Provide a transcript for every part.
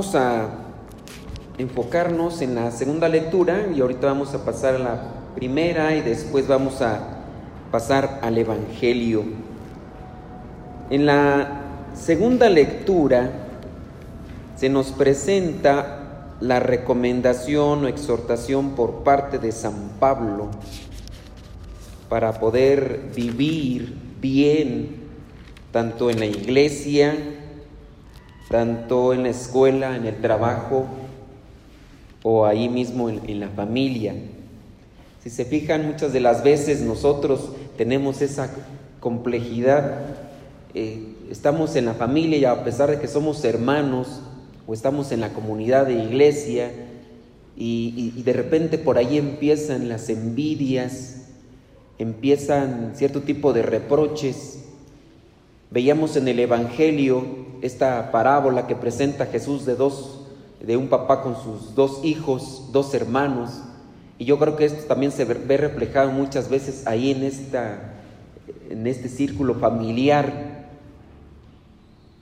A enfocarnos en la segunda lectura y ahorita vamos a pasar a la primera y después vamos a pasar al Evangelio. En la segunda lectura se nos presenta la recomendación o exhortación por parte de San Pablo para poder vivir bien tanto en la iglesia, tanto en la escuela, en el trabajo o ahí mismo en, la familia. Si se fijan, muchas de las veces nosotros tenemos esa complejidad. Eh, estamos en la familia y a pesar de que somos hermanos o estamos en la comunidad de iglesia y, y de repente por ahí empiezan las envidias, empiezan cierto tipo de reproches. Veíamos en el Evangelio esta parábola que presenta Jesús de dos, de un papá con sus dos hijos, dos hermanos. Y yo creo que esto también se ve reflejado muchas veces ahí en, esta, en este círculo familiar,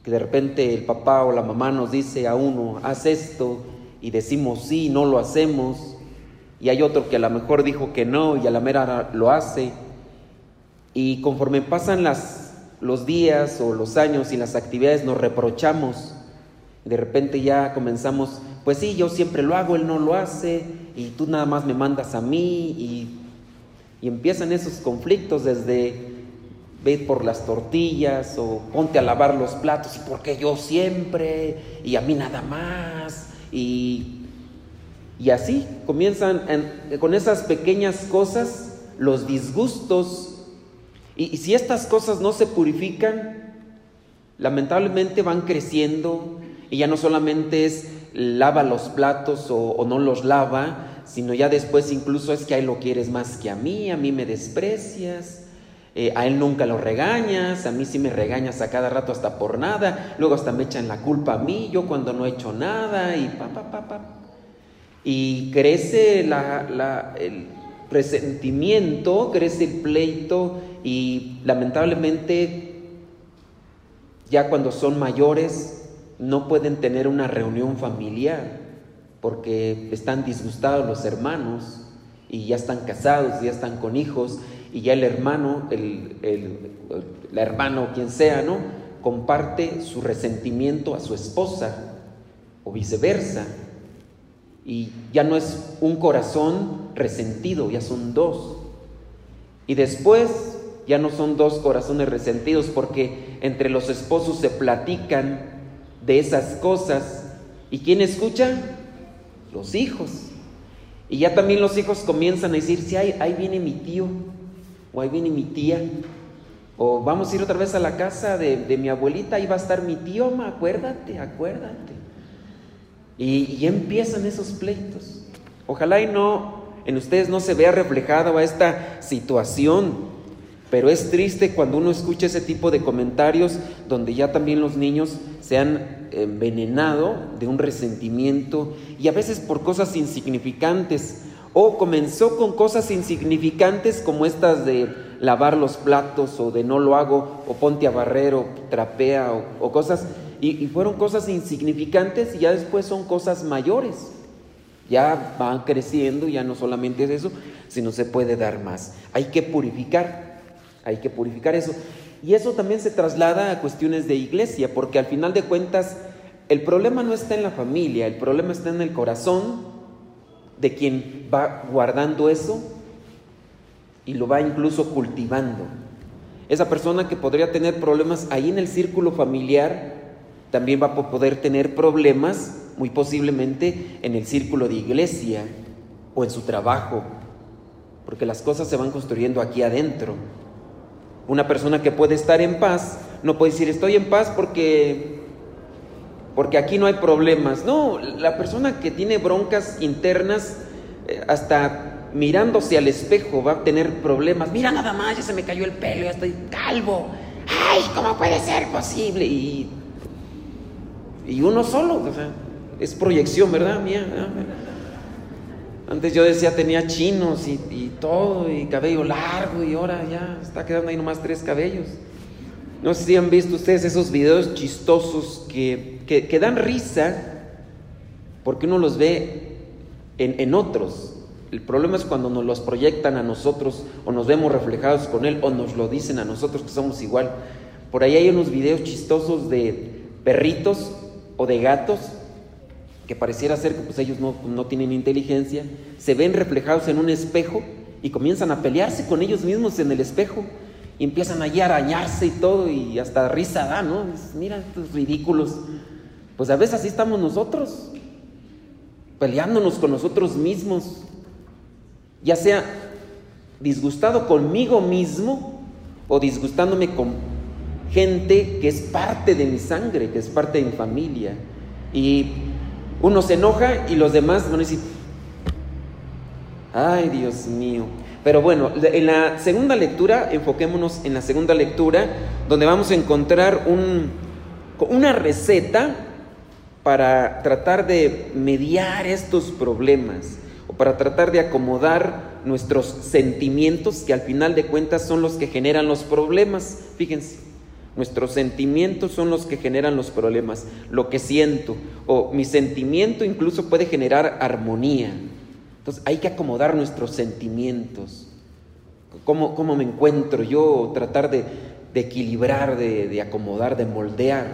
que de repente el papá o la mamá nos dice a uno, haz esto, y decimos sí, no lo hacemos, y hay otro que a lo mejor dijo que no y a la mera lo hace. Y conforme pasan las, los días o los años y las actividades nos reprochamos. De repente ya comenzamos, pues sí, yo siempre lo hago, él no lo hace y tú nada más me mandas a mí y, empiezan esos conflictos desde ve por las tortillas o ponte a lavar los platos y porque yo siempre y a mí nada más y y así comienzan con esas pequeñas cosas los disgustos. Y, si estas cosas no se purifican, lamentablemente van creciendo y ya no solamente es lava los platos o, no los lava, sino ya después incluso es que a él lo quieres más que a mí, a mí me desprecias. Eh, a él nunca lo regañas, a mí sí me regañas a cada rato hasta por nada, luego hasta me echan la culpa a mí, yo cuando no he hecho nada y pa, pa, pa, pa y crece el resentimiento, crece el pleito y lamentablemente ya cuando son mayores no pueden tener una reunión familiar porque están disgustados los hermanos y ya están casados, ya están con hijos y ya el hermano, el, el, hermano, quien sea, ¿no? Comparte su resentimiento a su esposa o viceversa y ya no es un corazón resentido, ya son dos. Y después ya no son dos corazones resentidos porque entre los esposos se platican de esas cosas. ¿Y quién escucha? Los hijos. Y ya también los hijos comienzan a decir, si ahí, ahí viene mi tío, o ahí viene mi tía, o vamos a ir otra vez a la casa de, de mi abuelita, ahí va a estar mi tío, acuérdate, acuérdate. Y, empiezan esos pleitos. Ojalá y no, en ustedes no se vea reflejada esta situación, pero es triste cuando uno escucha ese tipo de comentarios donde ya también los niños se han envenenado de un resentimiento y a veces por cosas insignificantes. O comenzó con cosas insignificantes como estas de lavar los platos o de no lo hago o ponte a barrer o trapea o cosas y, fueron cosas insignificantes y ya después son cosas mayores. Ya van creciendo, ya no solamente es eso, sino se puede dar más. Hay que purificar, hay que purificar eso. Y eso también se traslada a cuestiones de iglesia, porque al final de cuentas el problema no está en la familia, el problema está en el corazón de quien va guardando eso y lo va incluso cultivando. Esa persona que podría tener problemas ahí en el círculo familiar, también va a poder tener problemas, muy posiblemente, en el círculo de iglesia o en su trabajo, porque las cosas se van construyendo aquí adentro. Una persona que puede estar en paz no puede decir estoy en paz porque porque aquí no hay problemas. No, la persona que tiene broncas internas eh, hasta mirándose al espejo va a tener problemas. Mira nada más, ya se me cayó el pelo, ya estoy calvo. Ay, ¿cómo puede ser posible? Y y uno solo, o sea, es proyección, ¿verdad? Mía. Antes yo decía tenía chinos y, todo, y cabello largo, y ahora ya está quedando ahí nomás tres cabellos. No sé si han visto ustedes esos videos chistosos que, que, dan risa, porque uno los ve en, en otros. El problema es cuando nos los proyectan a nosotros o nos vemos reflejados con Él o nos lo dicen a nosotros que somos igual. Por ahí hay unos videos chistosos de perritos o de gatos que pareciera ser que pues, ellos no, no tienen inteligencia, se ven reflejados en un espejo y comienzan a pelearse con ellos mismos en el espejo y empiezan allí a arañarse y todo y hasta risa da, ¿no? mira, estos ridículos. Pues a veces así estamos nosotros, peleándonos con nosotros mismos, ya sea disgustado conmigo mismo o disgustándome con gente que es parte de mi sangre, que es parte de mi familia. Y uno se enoja y los demás van a decir, ay Dios mío. Pero bueno, en la segunda lectura, enfoquémonos en la segunda lectura, donde vamos a encontrar un, una receta para tratar de mediar estos problemas o para tratar de acomodar nuestros sentimientos que al final de cuentas son los que generan los problemas. Fíjense, Nuestros sentimientos son los que generan los problemas, lo que siento, o mi sentimiento incluso puede generar armonía. Entonces hay que acomodar nuestros sentimientos. ¿Cómo, cómo me encuentro yo? Tratar de, equilibrar, de, de acomodar, de moldear.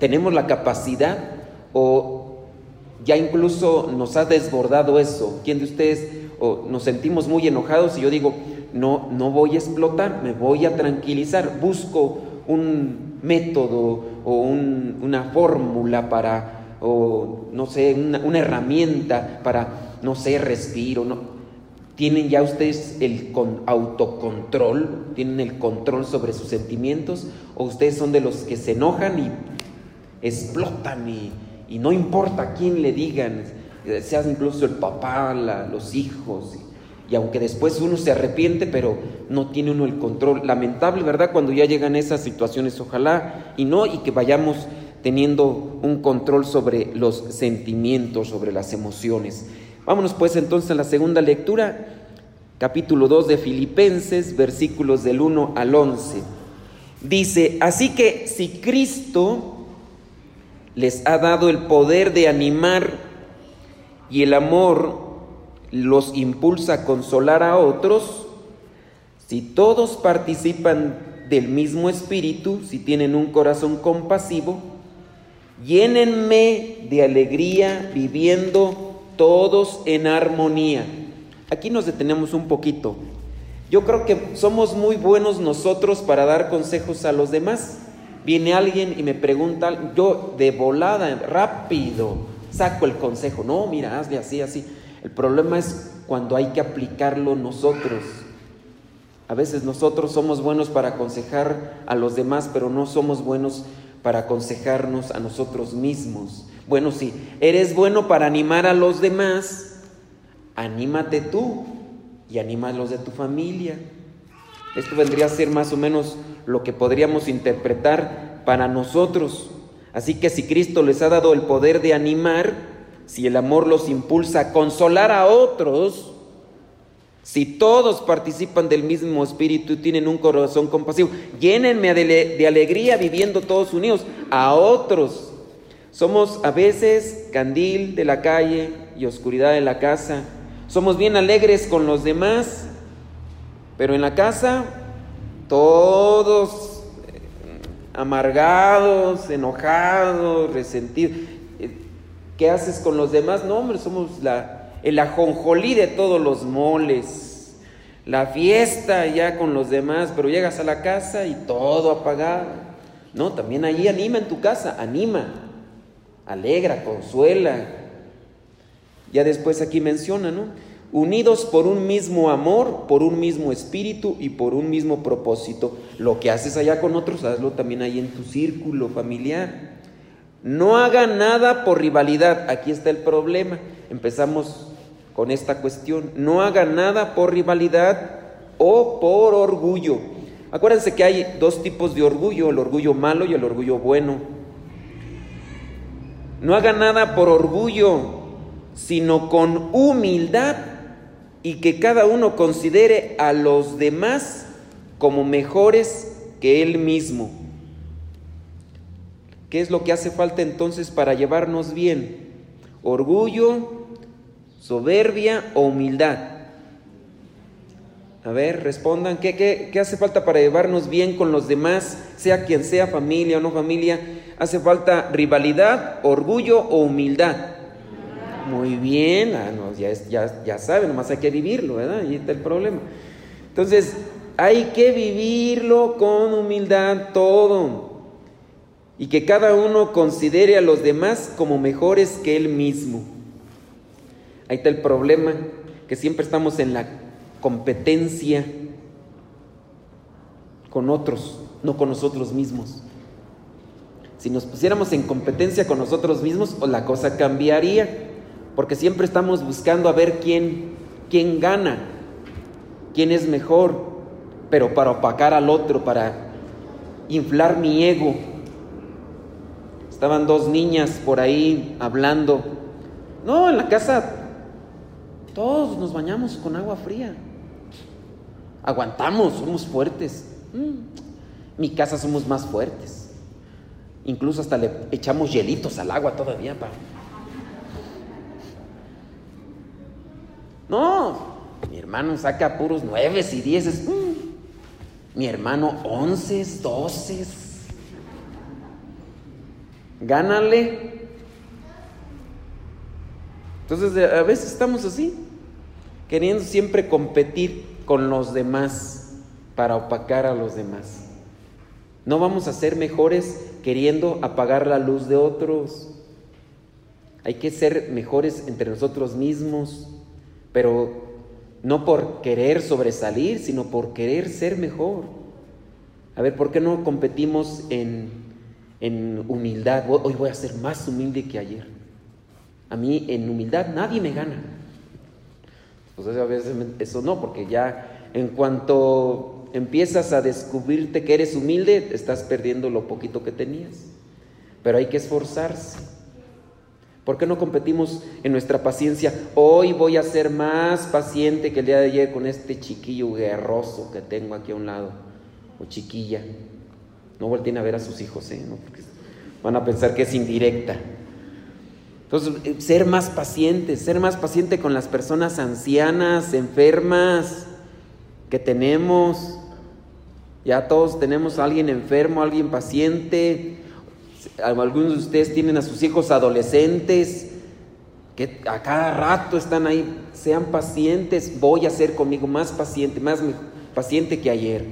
¿Tenemos la capacidad o ya incluso nos ha desbordado eso? ¿Quién de ustedes o nos sentimos muy enojados y yo digo, no, no voy a explotar, me voy a tranquilizar, busco un método o una fórmula para, o no sé, una, herramienta para, no sé, respiro, no. ¿Tienen ya ustedes el con autocontrol? ¿Tienen el control sobre sus sentimientos? ¿O ustedes son de los que se enojan y explotan y, y no importa quién le digan, seas incluso el papá, los hijos? Y aunque después uno se arrepiente, pero no tiene uno el control. Lamentable, ¿verdad? Cuando ya llegan esas situaciones, ojalá y no, y que vayamos teniendo un control sobre los sentimientos, sobre las emociones. Vámonos pues entonces a la segunda lectura, capítulo 2 de Filipenses, versículos del 1 al 11. Dice, así que si Cristo les ha dado el poder de animar y el amor los impulsa a consolar a otros, si todos participan del mismo espíritu, si tienen un corazón compasivo, llénenme de alegría viviendo todos en armonía. Aquí nos detenemos un poquito. Yo creo que somos muy buenos nosotros para dar consejos a los demás. Viene alguien y me pregunta, yo de volada, rápido, saco el consejo. No, mira, hazle así, así. El problema es cuando hay que aplicarlo nosotros. A veces nosotros somos buenos para aconsejar a los demás, pero no somos buenos para aconsejarnos a nosotros mismos. Bueno, si eres bueno para animar a los demás, anímate tú y anima a los de tu familia. Esto vendría a ser más o menos lo que podríamos interpretar para nosotros. Así que si Cristo les ha dado el poder de animar, si el amor los impulsa a consolar a otros, si todos participan del mismo espíritu y tienen un corazón compasivo, llénenme de, alegría viviendo todos unidos a otros. Somos a veces candil de la calle y oscuridad de la casa. Somos bien alegres con los demás, pero en la casa todos eh, amargados, enojados, resentidos. ¿Qué haces con los demás? No, hombre, somos la, el ajonjolí de todos los moles. La fiesta ya con los demás, pero llegas a la casa y todo apagado. No, también allí anima en tu casa, anima, alegra, consuela. Ya después aquí menciona, ¿no? Unidos por un mismo amor, por un mismo espíritu y por un mismo propósito. Lo que haces allá con otros, hazlo también ahí en tu círculo familiar. No haga nada por rivalidad. Aquí está el problema. Empezamos con esta cuestión. No haga nada por rivalidad o por orgullo. Acuérdense que hay dos tipos de orgullo, el orgullo malo y el orgullo bueno. No haga nada por orgullo, sino con humildad y que cada uno considere a los demás como mejores que él mismo. ¿Qué es lo que hace falta entonces para llevarnos bien? ¿Orgullo, soberbia o humildad? A ver, respondan, ¿qué, qué, hace falta para llevarnos bien con los demás, sea quien sea, familia o no familia? ¿Hace falta rivalidad, orgullo o humildad? Muy bien, ah, ya, ya, ya saben, nomás hay que vivirlo, ¿verdad? Ahí está el problema. Entonces, hay que vivirlo con humildad todo. Y que cada uno considere a los demás como mejores que él mismo. Ahí está el problema, que siempre estamos en la competencia con otros, no con nosotros mismos. Si nos pusiéramos en competencia con nosotros mismos, la cosa cambiaría, porque siempre estamos buscando a ver quién, quién gana, quién es mejor, pero para opacar al otro, para inflar mi ego. Estaban dos niñas por ahí hablando. No, en la casa todos nos bañamos con agua fría aguantamos, somos fuertes. Mm. Mi casa somos más fuertes. Incluso hasta le echamos hielitos al agua todavía para... No, mi hermano saca puros nueves y dieces. Mm. Mi hermano once, doces. Gánale. Entonces a veces estamos así, queriendo siempre competir con los demás para opacar a los demás. No vamos a ser mejores queriendo apagar la luz de otros. Hay que ser mejores entre nosotros mismos, pero no por querer sobresalir, sino por querer ser mejor. A ver, ¿por qué no competimos en, en humildad? Hoy voy a ser más humilde que ayer. A mí en humildad nadie me gana. Pues a veces eso no, porque ya en cuanto empiezas a descubrirte que eres humilde, estás perdiendo lo poquito que tenías. Pero hay que esforzarse. ¿Por qué no competimos en nuestra paciencia? Hoy voy a ser más paciente que el día de ayer con este chiquillo guerroso que tengo aquí a un lado, o chiquilla. No volteen a ver a sus hijos, ¿eh? Porque van a pensar que es indirecta. Entonces, eh, ser más paciente, ser más paciente con las personas ancianas, enfermas que tenemos. Ya todos tenemos a alguien enfermo, alguien paciente. Algunos de ustedes tienen a sus hijos adolescentes que a cada rato están ahí. Sean pacientes, voy a ser conmigo más paciente, más paciente que ayer.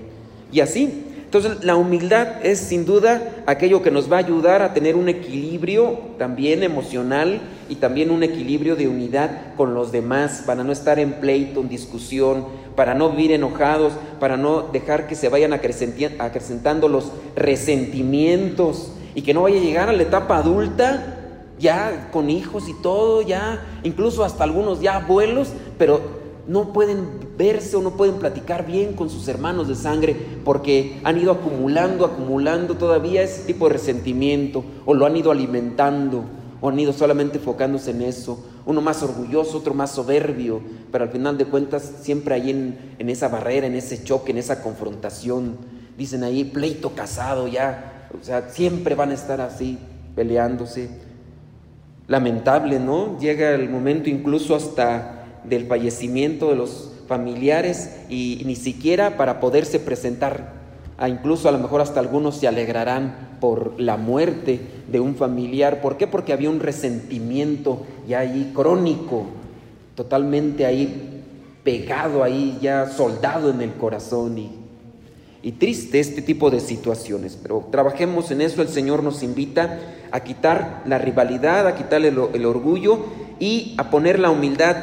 Y así, entonces, la humildad es sin duda aquello que nos va a ayudar a tener un equilibrio también emocional y también un equilibrio de unidad con los demás, para no estar en pleito, en discusión, para no vivir enojados, para no dejar que se vayan acrecentando los resentimientos y que no vaya a llegar a la etapa adulta ya con hijos y todo, ya incluso hasta algunos ya abuelos, pero no pueden verse o no pueden platicar bien con sus hermanos de sangre porque han ido acumulando, acumulando todavía ese tipo de resentimiento o lo han ido alimentando o han ido solamente enfocándose en eso. Uno más orgulloso, otro más soberbio, pero al final de cuentas siempre hay en, en esa barrera, en ese choque, en esa confrontación. Dicen ahí pleito casado ya, o sea, siempre van a estar así peleándose. Lamentable, ¿no? Llega el momento incluso hasta del fallecimiento de los familiares y ni siquiera para poderse presentar. A incluso a lo mejor hasta algunos se alegrarán por la muerte de un familiar. ¿Por qué? Porque había un resentimiento ya ahí crónico, totalmente ahí pegado ahí, ya soldado en el corazón y, y triste este tipo de situaciones. Pero trabajemos en eso, el Señor nos invita a quitar la rivalidad, a quitarle el orgullo y a poner la humildad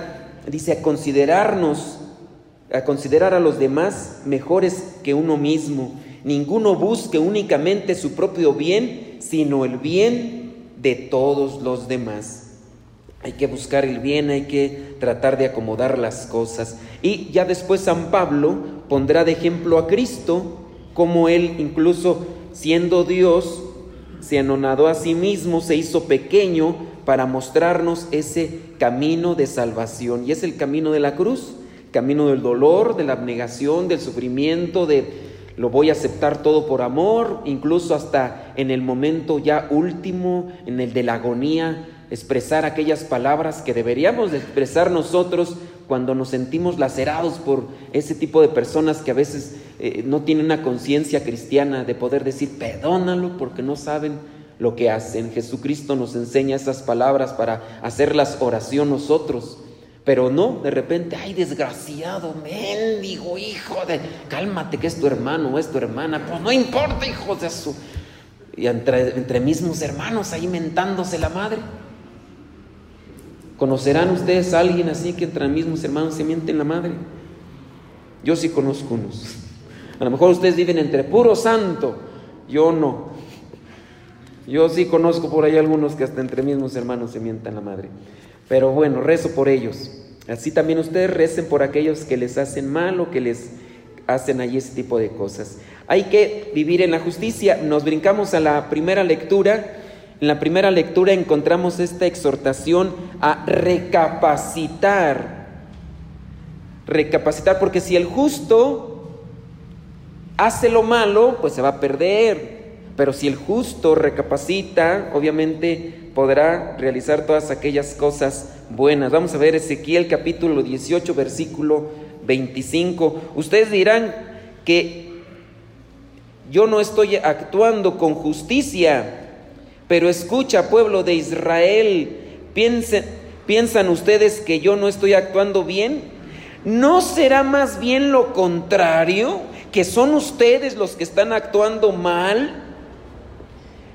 dice a considerarnos, a considerar a los demás mejores que uno mismo. Ninguno busque únicamente su propio bien, sino el bien de todos los demás. Hay que buscar el bien, hay que tratar de acomodar las cosas. Y ya después San Pablo pondrá de ejemplo a Cristo, como él incluso siendo Dios, se anonadó a sí mismo, se hizo pequeño para mostrarnos ese camino de salvación. Y es el camino de la cruz, camino del dolor, de la abnegación, del sufrimiento, de lo voy a aceptar todo por amor, incluso hasta en el momento ya último, en el de la agonía, expresar aquellas palabras que deberíamos expresar nosotros cuando nos sentimos lacerados por ese tipo de personas que a veces eh, no tienen una conciencia cristiana de poder decir, perdónalo porque no saben lo que hacen. Jesucristo nos enseña esas palabras para hacerlas oración nosotros. Pero no, de repente, ay, desgraciado, mendigo, hijo de, cálmate que es tu hermano o es tu hermana. Pues no importa, hijo de su. Y entre, entre mismos hermanos ahí mentándose la madre. ¿Conocerán ustedes a alguien así que entre mismos hermanos se mienten la madre? Yo sí conozco unos. A lo mejor ustedes viven entre puro santo, yo no. Yo sí conozco por ahí algunos que hasta entre mismos hermanos se mientan la madre. Pero bueno, rezo por ellos. Así también ustedes recen por aquellos que les hacen mal o que les hacen ahí ese tipo de cosas. Hay que vivir en la justicia. Nos brincamos a la primera lectura. En la primera lectura encontramos esta exhortación a recapacitar. Recapacitar, porque si el justo hace lo malo, pues se va a perder. Pero si el justo recapacita, obviamente podrá realizar todas aquellas cosas buenas. Vamos a ver Ezequiel capítulo 18, versículo 25. Ustedes dirán que yo no estoy actuando con justicia, pero escucha pueblo de Israel, piensen, ¿piensan ustedes que yo no estoy actuando bien? ¿No será más bien lo contrario? ¿Que son ustedes los que están actuando mal?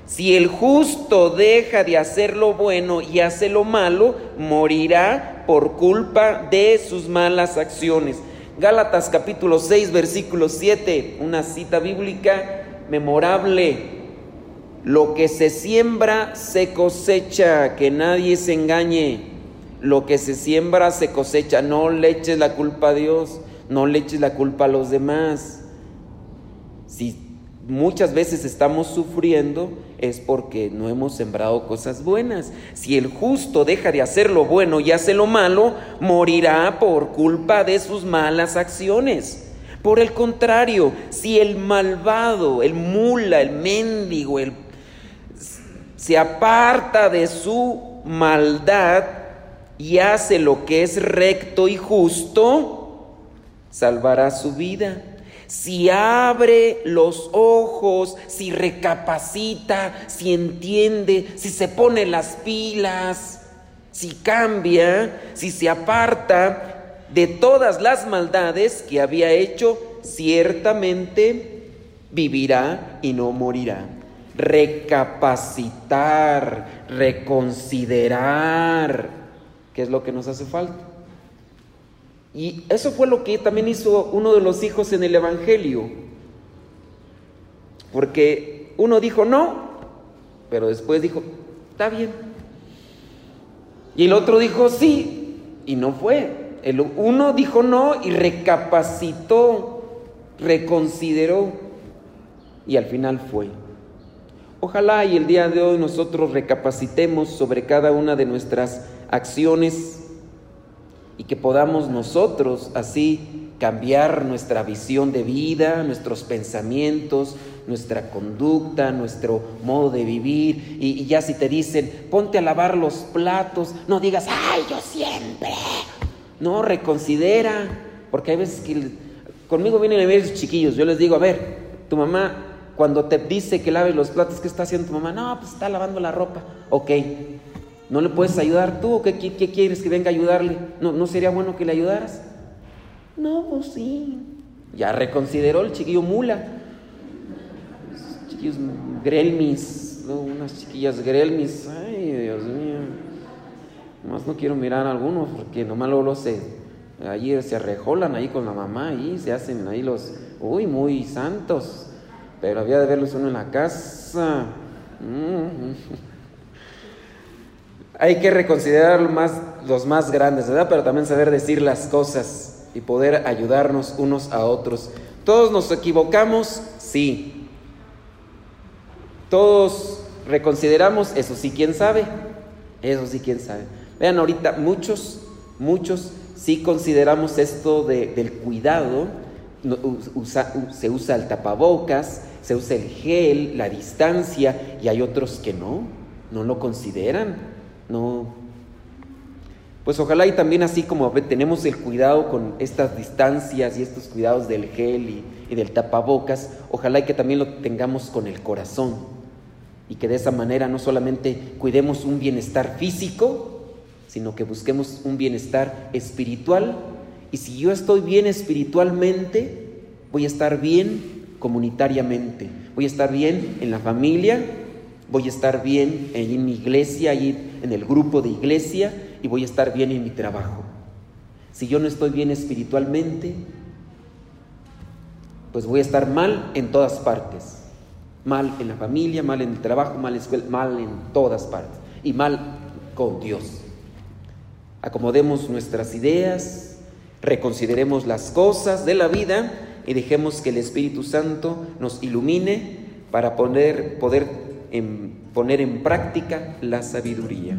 Si el justo deja de hacer lo bueno y hace lo malo, morirá por culpa de sus malas acciones. Gálatas capítulo 6, versículo 7, una cita bíblica memorable. Lo que se siembra se cosecha, que nadie se engañe. Lo que se siembra se cosecha, no le eches la culpa a Dios, no le eches la culpa a los demás. Si muchas veces estamos sufriendo es porque no hemos sembrado cosas buenas. Si el justo deja de hacer lo bueno y hace lo malo, morirá por culpa de sus malas acciones. Por el contrario, si el malvado, el mula, el mendigo, el, se aparta de su maldad y hace lo que es recto y justo, salvará su vida si abre los ojos, si recapacita, si entiende, si se pone las pilas, si cambia, si se aparta de todas las maldades que había hecho, ciertamente vivirá y no morirá. Recapacitar, reconsiderar, ¿qué es lo que nos hace falta? Y eso fue lo que también hizo uno de los hijos en el Evangelio. Porque uno dijo no, pero después dijo, está bien. Y el otro dijo sí, y no fue. El uno dijo no y recapacitó, reconsideró, y al final fue. Ojalá y el día de hoy nosotros recapacitemos sobre cada una de nuestras acciones y que podamos nosotros así cambiar nuestra visión de vida, nuestros pensamientos, nuestra conducta, nuestro modo de vivir. Y, ya si te dicen, ponte a lavar los platos, no digas, ay, yo siempre. No, reconsidera, porque hay veces que conmigo vienen a ver chiquillos, yo les digo, a ver, tu mamá cuando te dice que laves los platos, ¿qué está haciendo tu mamá? No, pues está lavando la ropa. Ok, ¿No le puedes ayudar tú? ¿Qué, qué, quieres que venga a ayudarle? ¿No, ¿No sería bueno que le ayudaras? No, pues sí. Ya reconsideró el chiquillo mula. chiquillos grelmis, unas chiquillas grelmis. Ay, Dios mío. Nomás no quiero mirar a algunos porque nomás luego se, allí se arrejolan ahí con la mamá y se hacen ahí los, uy, muy santos. Pero había de verlos uno en la casa. Mm. Hay que reconsiderar los más grandes, ¿verdad? Pero también saber decir las cosas y poder ayudarnos unos a otros. ¿Todos nos equivocamos? Sí. ¿Todos reconsideramos? Eso sí, ¿quién sabe? Eso sí, ¿quién sabe? Vean, ahorita muchos, muchos sí consideramos esto del cuidado. se usa el tapabocas, se usa el gel, la distancia, y hay otros que no, no lo consideran. No. Pues ojalá y también así como tenemos el cuidado con estas distancias y estos cuidados del gel y, del tapabocas, ojalá y que también lo tengamos con el corazón y que de esa manera no solamente cuidemos un bienestar físico, sino que busquemos un bienestar espiritual. Y si yo estoy bien espiritualmente, voy a estar bien comunitariamente, voy a estar bien en la familia, voy a estar bien en mi iglesia, en el grupo de iglesia y voy a estar bien en mi trabajo. Si yo no estoy bien espiritualmente, pues voy a estar mal en todas partes. Mal en la familia, mal en el trabajo, mal en mal en todas partes. Y mal con Dios. Acomodemos nuestras ideas, reconsideremos las cosas de la vida y dejemos que el Espíritu Santo nos ilumine para poder, poder en, poner en práctica la sabiduría.